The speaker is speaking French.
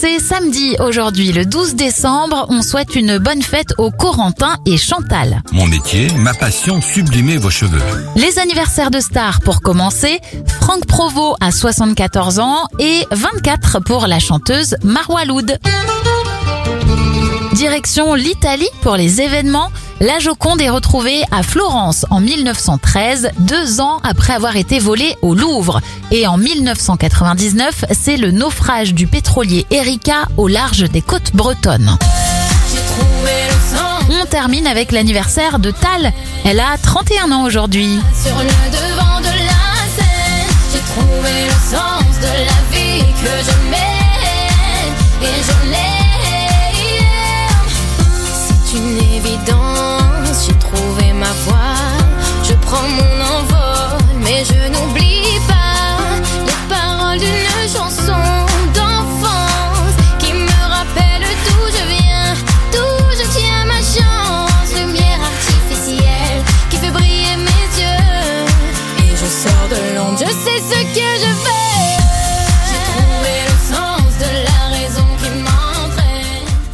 c'est samedi aujourd'hui, le 12 décembre. On souhaite une bonne fête aux Corentin et Chantal. Mon métier, ma passion, sublimer vos cheveux. Les anniversaires de stars pour commencer. Franck Provo a 74 ans et 24 pour la chanteuse Marwa Loud. Direction l'Italie pour les événements. La Joconde est retrouvée à Florence en 1913, deux ans après avoir été volée au Louvre. Et en 1999, c'est le naufrage du pétrolier Erika au large des côtes bretonnes. On termine avec l'anniversaire de Tal. Elle a 31 ans aujourd'hui. Trouvé ma voie. Je prends mon envol, mais je n'oublie pas les paroles d'une chanson d'enfance qui me rappelle d'où je viens, d'où je tiens ma chance. Lumière artificielle qui fait briller mes yeux. Et je sors de l'ombre, je sais ce que je veux.